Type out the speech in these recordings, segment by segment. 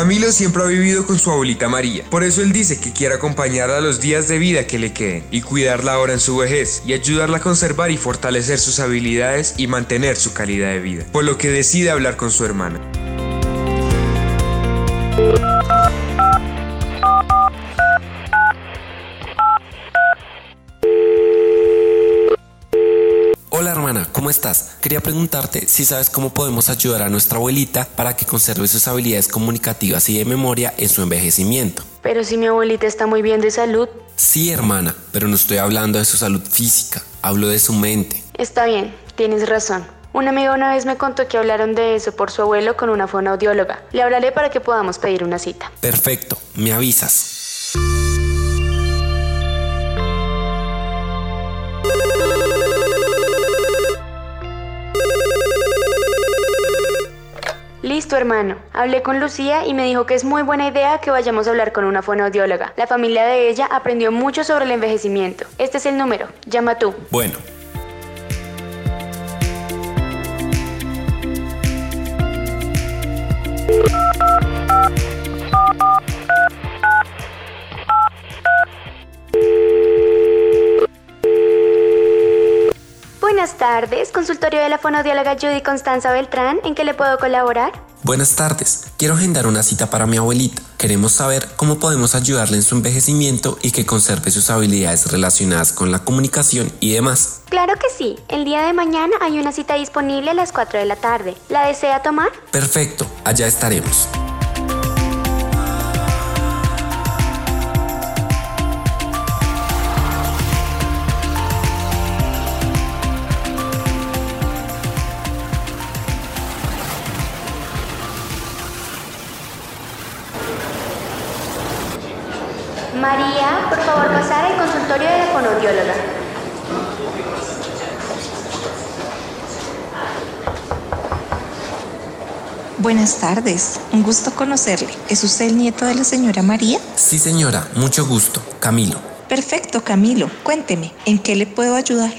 Camilo siempre ha vivido con su abuelita María, por eso él dice que quiere acompañarla los días de vida que le queden y cuidarla ahora en su vejez y ayudarla a conservar y fortalecer sus habilidades y mantener su calidad de vida, por lo que decide hablar con su hermana. Quería preguntarte si sabes cómo podemos ayudar a nuestra abuelita para que conserve sus habilidades comunicativas y de memoria en su envejecimiento. Pero si mi abuelita está muy bien de salud, Sí, hermana, pero no estoy hablando de su salud física, hablo de su mente. está bien, tienes razón. Una amiga una vez me contó que hablaron de eso por su abuelo con una fonoaudióloga. Le hablaré para que podamos pedir una cita. Perfecto, me avisas. Listo, hermano. Hablé con Lucía y me dijo que es muy buena idea que vayamos a hablar con una fonoaudióloga. La familia de ella aprendió mucho sobre el envejecimiento. Este es el número. Llama tú. Bueno, Buenas tardes, consultorio de la fonoaudióloga Judy Constanza Beltrán. ¿En qué le puedo colaborar? Buenas tardes. Quiero agendar una cita para mi abuelita. Queremos saber cómo podemos ayudarle en su envejecimiento y que conserve sus habilidades relacionadas con la comunicación y demás. Claro que sí. El día de mañana hay una cita disponible a las 4 de la tarde. ¿La desea tomar? Perfecto, allá estaremos. Por favor pasar al consultorio de la fonoaudióloga. Buenas tardes, un gusto conocerle. ¿Es usted el nieto de la señora María? Sí, señora, mucho gusto. Camilo. Perfecto, Camilo. Cuénteme, ¿en qué le puedo ayudar?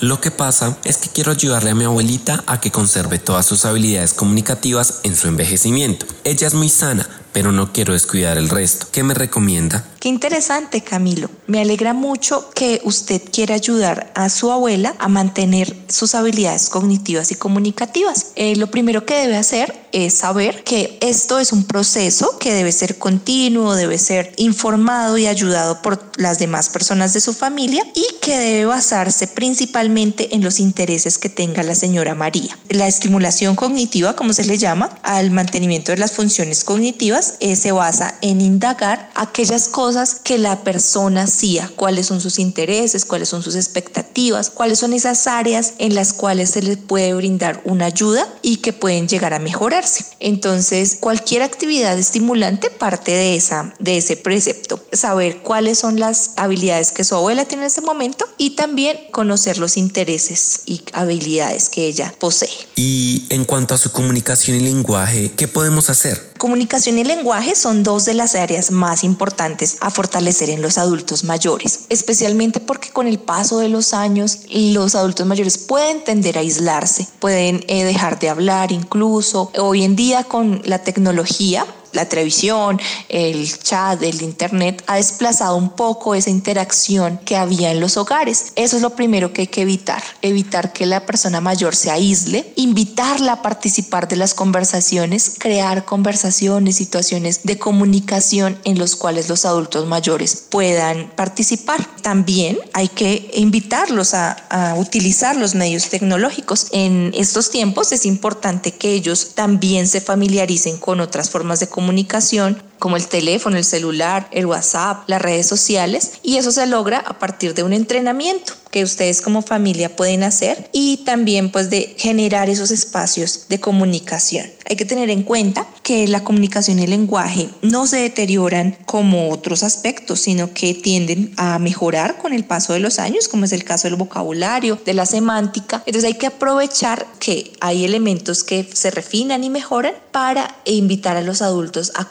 Lo que pasa es que quiero ayudarle a mi abuelita a que conserve todas sus habilidades comunicativas en su envejecimiento. Ella es muy sana, pero no quiero descuidar el resto. ¿Qué me recomienda? Qué interesante, Camilo. Me alegra mucho que usted quiera ayudar a su abuela a mantener sus habilidades cognitivas y comunicativas. Eh, lo primero que debe hacer es saber que esto es un proceso que debe ser continuo, debe ser informado y ayudado por las demás personas de su familia y que debe basarse principalmente en los intereses que tenga la señora María. La estimulación cognitiva, como se le llama, al mantenimiento de las funciones cognitivas, eh, se basa en indagar aquellas cosas que la persona hacía, cuáles son sus intereses, cuáles son sus expectativas, cuáles son esas áreas en las cuales se le puede brindar una ayuda y que pueden llegar a mejorarse. Entonces, cualquier actividad estimulante parte de esa de ese precepto, saber cuáles son las habilidades que su abuela tiene en ese momento y también conocer los intereses y habilidades que ella posee. Y en cuanto a su comunicación y lenguaje, ¿qué podemos hacer? Comunicación y lenguaje son dos de las áreas más importantes a fortalecer en los adultos mayores, especialmente porque con el paso de los años los adultos mayores pueden tender a aislarse, pueden eh, dejar de hablar incluso. Hoy en día con la tecnología La televisión, el chat, el internet ha desplazado un poco esa interacción que había en los hogares. Eso es lo primero que hay que evitar, evitar que la persona mayor se aísle, invitarla a participar de las conversaciones, crear conversaciones, situaciones de comunicación en los cuales los adultos mayores puedan participar. También hay que invitarlos a, a utilizar los medios tecnológicos. En estos tiempos es importante que ellos también se familiaricen con otras formas de comunicación comunicación como el teléfono, el celular, el WhatsApp, las redes sociales y eso se logra a partir de un entrenamiento que ustedes como familia pueden hacer y también pues de generar esos espacios de comunicación. Hay que tener en cuenta que la comunicación y el lenguaje no se deterioran como otros aspectos, sino que tienden a mejorar con el paso de los años, como es el caso del vocabulario, de la semántica. Entonces hay que aprovechar que hay elementos que se refinan y mejoran para invitar a los adultos a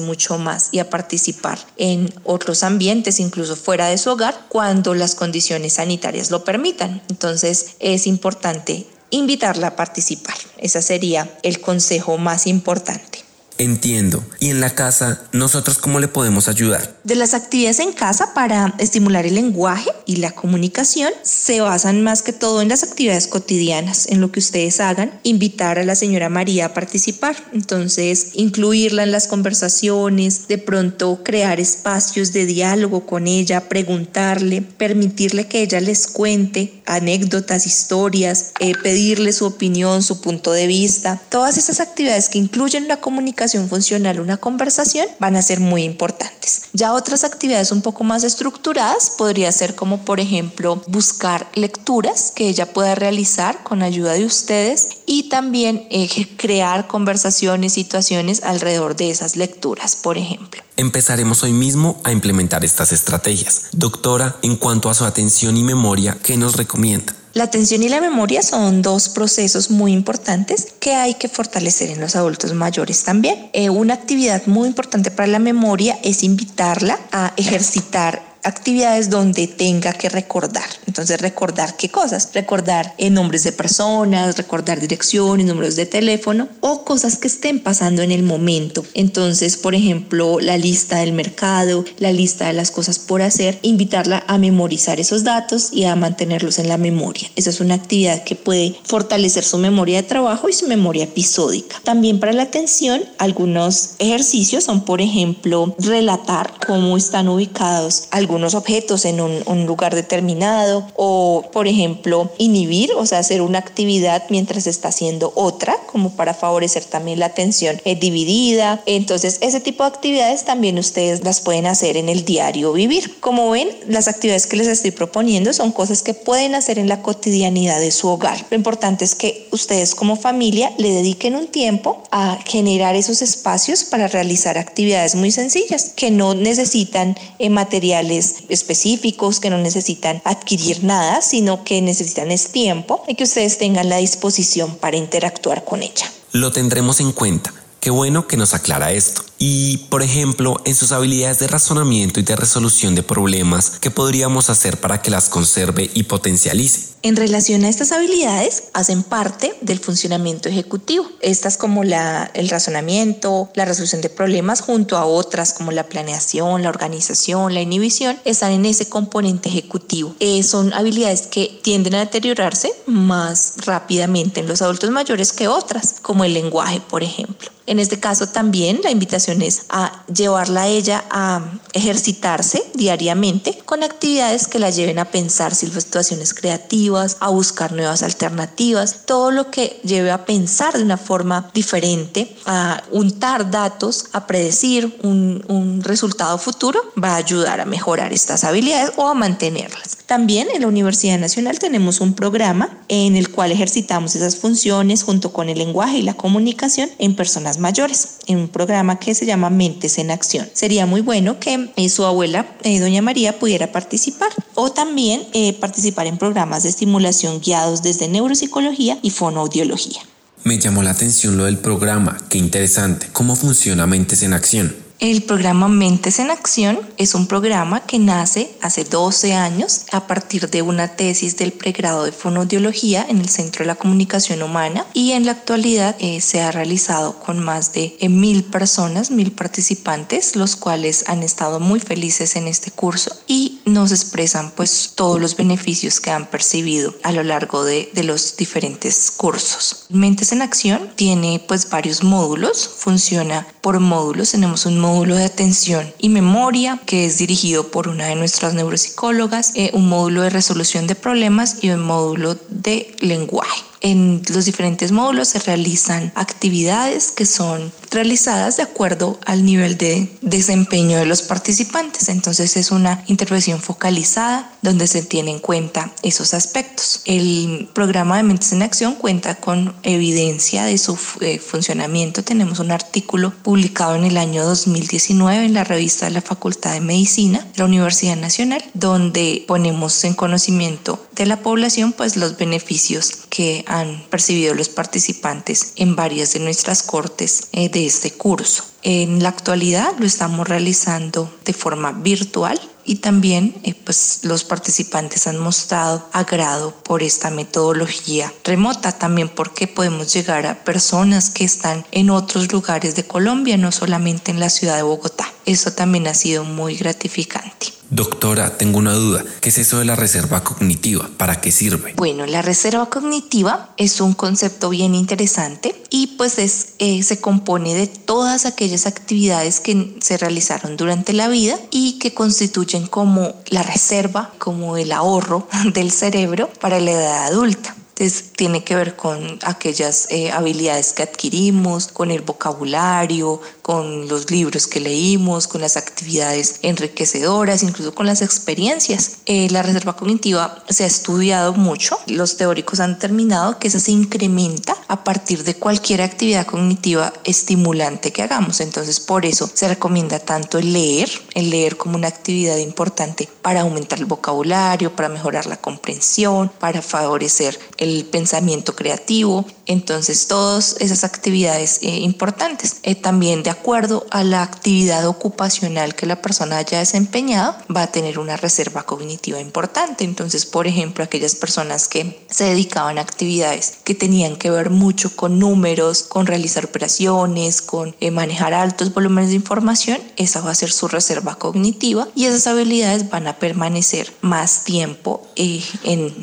mucho más y a participar en otros ambientes, incluso fuera de su hogar, cuando las condiciones sanitarias lo permitan. Entonces es importante invitarla a participar. Ese sería el consejo más importante. Entiendo. ¿Y en la casa, nosotros cómo le podemos ayudar? De las actividades en casa para estimular el lenguaje y la comunicación se basan más que todo en las actividades cotidianas, en lo que ustedes hagan, invitar a la señora María a participar, entonces incluirla en las conversaciones, de pronto crear espacios de diálogo con ella, preguntarle, permitirle que ella les cuente anécdotas, historias, eh, pedirle su opinión, su punto de vista, todas esas actividades que incluyen la comunicación funcional, una conversación, van a ser muy importantes. Ya otras actividades un poco más estructuradas podría ser como por ejemplo buscar lecturas que ella pueda realizar con ayuda de ustedes y también eh, crear conversaciones, situaciones alrededor de esas lecturas, por ejemplo. Empezaremos hoy mismo a implementar estas estrategias. Doctora, en cuanto a su atención y memoria, ¿qué nos recomienda? La atención y la memoria son dos procesos muy importantes que hay que fortalecer en los adultos mayores también. Eh, una actividad muy importante para la memoria es invitarla a ejercitar actividades donde tenga que recordar. Entonces, recordar qué cosas? Recordar en nombres de personas, recordar direcciones, números de teléfono o cosas que estén pasando en el momento. Entonces, por ejemplo, la lista del mercado, la lista de las cosas por hacer, invitarla a memorizar esos datos y a mantenerlos en la memoria. Esa es una actividad que puede fortalecer su memoria de trabajo y su memoria episódica. También para la atención, algunos ejercicios son, por ejemplo, relatar cómo están ubicados algunos algunos objetos en un, lugar determinado o, por ejemplo, inhibir, o sea, hacer una actividad mientras está haciendo otra, como para favorecer también la atención eh, dividida. Entonces, ese tipo de actividades también ustedes las pueden hacer en el diario vivir. Como ven, las actividades que les estoy proponiendo son cosas que pueden hacer en la cotidianidad de su hogar. Lo importante es que ustedes como familia le dediquen un tiempo a generar esos espacios para realizar actividades muy sencillas que no necesitan eh, materiales específicos que no necesitan adquirir nada, sino que necesitan es tiempo y que ustedes tengan la disposición para interactuar con ella. Lo tendremos en cuenta. Qué bueno que nos aclara esto. Y, por ejemplo, en sus habilidades de razonamiento y de resolución de problemas, ¿qué podríamos hacer para que las conserve y potencialice? En relación a estas habilidades, hacen parte del funcionamiento ejecutivo. Estas como la, el razonamiento, la resolución de problemas, junto a otras como la planeación, la organización, la inhibición, están en ese componente ejecutivo. Eh, son habilidades que tienden a deteriorarse más rápidamente en los adultos mayores que otras, como el lenguaje, por ejemplo. En este caso también la invitación a llevarla a ella a ejercitarse diariamente con actividades que la lleven a pensar situaciones creativas, a buscar nuevas alternativas, todo lo que lleve a pensar de una forma diferente, a untar datos, a predecir un resultado futuro, va a ayudar a mejorar estas habilidades o a mantenerlas. También en la Universidad Nacional tenemos un programa en el cual ejercitamos esas funciones junto con el lenguaje y la comunicación en personas mayores, en un programa que se llama Mentes en Acción. Sería muy bueno que eh, su abuela, eh, doña María, pudiera participar o también eh, participar en programas de estimulación guiados desde neuropsicología y fonoaudiología. Me llamó la atención lo del programa, qué interesante. ¿Cómo funciona Mentes en Acción? El programa Mentes en Acción es un programa que nace hace 12 años a partir de una tesis del pregrado de fonoaudiología en el Centro de la Comunicación Humana y en la actualidad eh, se ha realizado con más de eh, mil personas, mil participantes, los cuales han estado muy felices en este curso y nos expresan pues todos los beneficios que han percibido a lo largo de, de los diferentes cursos. Mentes en Acción tiene pues varios módulos, funciona por módulos, tenemos un módulo módulo de atención y memoria que es dirigido por una de nuestras neuropsicólogas, eh, un módulo de resolución de problemas y un módulo de lenguaje. En los diferentes módulos se realizan actividades que son realizadas de acuerdo al nivel de desempeño de los participantes. Entonces es una intervención focalizada donde se tiene en cuenta esos aspectos. El programa de Mentes en Acción cuenta con evidencia de su eh, funcionamiento. Tenemos un artículo publicado en el año 2019 en la revista de la Facultad de Medicina de la Universidad Nacional, donde ponemos en conocimiento de la población pues los beneficios que han percibido los participantes en varias de nuestras cortes eh, de este curso. En la actualidad lo estamos realizando de forma virtual y también eh, pues los participantes han mostrado agrado por esta metodología remota también porque podemos llegar a personas que están en otros lugares de Colombia no solamente en la ciudad de Bogotá eso también ha sido muy gratificante Doctora, tengo una duda. ¿Qué es eso de la reserva cognitiva? ¿Para qué sirve? Bueno, la reserva cognitiva es un concepto bien interesante y pues es, eh, se compone de todas aquellas actividades que se realizaron durante la vida y que constituyen como la reserva, como el ahorro del cerebro para la edad adulta. Entonces tiene que ver con aquellas eh, habilidades que adquirimos, con el vocabulario, con los libros que leímos, con las actividades enriquecedoras, incluso con las experiencias. Eh, la reserva cognitiva se ha estudiado mucho. Los teóricos han determinado que esa se incrementa a partir de cualquier actividad cognitiva estimulante que hagamos. Entonces por eso se recomienda tanto el leer, el leer como una actividad importante para aumentar el vocabulario, para mejorar la comprensión, para favorecer el pensamiento creativo, entonces todas esas actividades eh, importantes. Eh, también de acuerdo a la actividad ocupacional que la persona haya desempeñado, va a tener una reserva cognitiva importante. Entonces, por ejemplo, aquellas personas que se dedicaban a actividades que tenían que ver mucho con números, con realizar operaciones, con eh, manejar altos volúmenes de información, esa va a ser su reserva cognitiva y esas habilidades van a permanecer más tiempo en,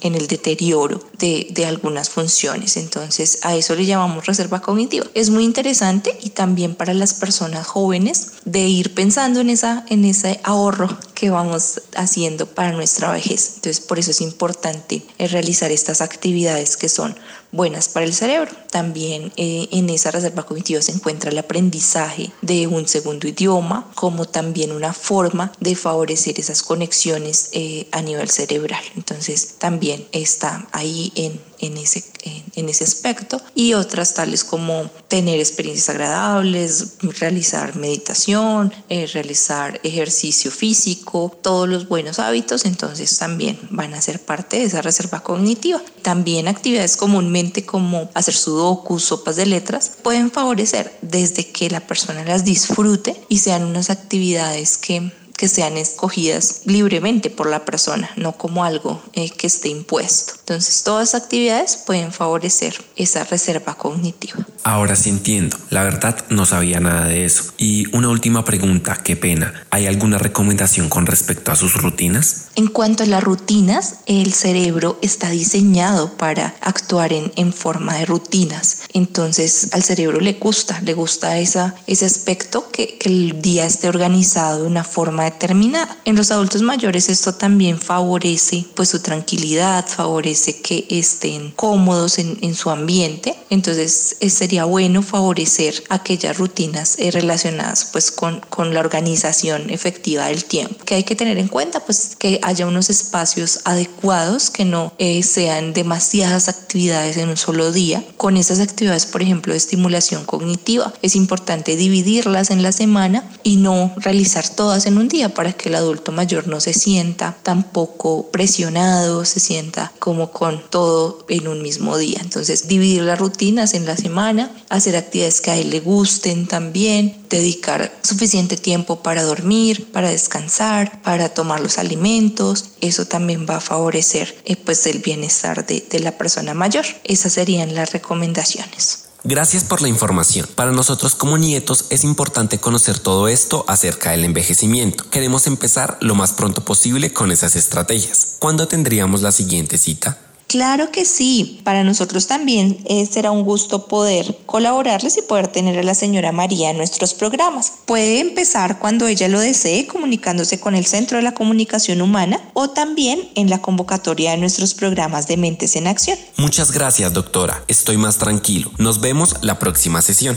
en el deterioro de de, algunas funciones. Entonces a eso le llamamos reserva cognitiva. Es muy interesante y también para las personas jóvenes de ir pensando en, esa, en ese ahorro que vamos haciendo para nuestra vejez. Entonces por eso es importante eh, realizar estas actividades que son buenas para el cerebro. También eh, en esa reserva cognitiva se encuentra el aprendizaje de un segundo idioma, como también una forma de favorecer esas conexiones eh, a nivel cerebral. Entonces también está ahí en, en ese, en, ese aspecto y otras tales como tener experiencias agradables, realizar meditación, eh, realizar ejercicio físico, todos los buenos hábitos, entonces también van a ser parte de esa reserva cognitiva. También actividades comúnmente como hacer sudokus, sopas de letras, pueden favorecer desde que la persona las disfrute y sean unas actividades que que sean escogidas libremente por la persona, no como algo eh, que esté impuesto. Entonces, todas las actividades pueden favorecer esa reserva cognitiva. Ahora sí entiendo, la verdad no sabía nada de eso. Y una última pregunta, qué pena, ¿hay alguna recomendación con respecto a sus rutinas? En cuanto a las rutinas, el cerebro está diseñado para actuar en, en forma de rutinas. Entonces, al cerebro le gusta, le gusta esa, ese aspecto que, que el día esté organizado de una forma determinada. En los adultos mayores esto también favorece pues su tranquilidad, favorece que estén cómodos en, en su ambiente. Entonces, ese sería bueno favorecer aquellas rutinas eh, relacionadas pues con, con la organización efectiva del tiempo. Que hay que tener en cuenta pues que haya unos espacios adecuados, que no eh, sean demasiadas actividades en un solo día. Con esas actividades, por ejemplo, de estimulación cognitiva, es importante dividirlas en la semana y no realizar todas en un día para que el adulto mayor no se sienta tampoco presionado, se sienta como con todo en un mismo día. Entonces, dividir las rutinas en la semana, hacer actividades que a él le gusten también, dedicar suficiente tiempo para dormir, para descansar, para tomar los alimentos. Eso también va a favorecer eh, pues el bienestar de, de la persona mayor. Esas serían las recomendaciones. Gracias por la información. Para nosotros como nietos es importante conocer todo esto acerca del envejecimiento. Queremos empezar lo más pronto posible con esas estrategias. ¿Cuándo tendríamos la siguiente cita? Claro que sí, para nosotros también será un gusto poder colaborarles y poder tener a la señora María en nuestros programas. Puede empezar cuando ella lo desee comunicándose con el Centro de la Comunicación Humana o también en la convocatoria de nuestros programas de Mentes en Acción. Muchas gracias, doctora. Estoy más tranquilo. Nos vemos la próxima sesión.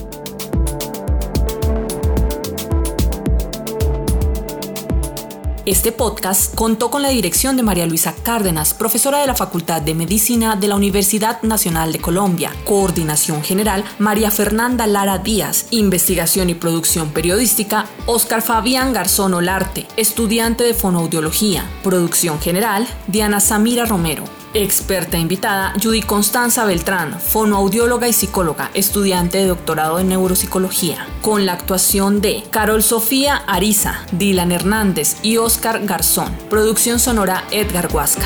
Este podcast contó con la dirección de María Luisa Cárdenas, profesora de la Facultad de Medicina de la Universidad Nacional de Colombia. Coordinación General, María Fernanda Lara Díaz. Investigación y producción periodística, Oscar Fabián Garzón Olarte, estudiante de fonoaudiología. Producción General, Diana Samira Romero. Experta invitada, Judy Constanza Beltrán, fonoaudióloga y psicóloga, estudiante de doctorado en neuropsicología, con la actuación de Carol Sofía Ariza, Dylan Hernández y Oscar Garzón. Producción sonora Edgar Huasca.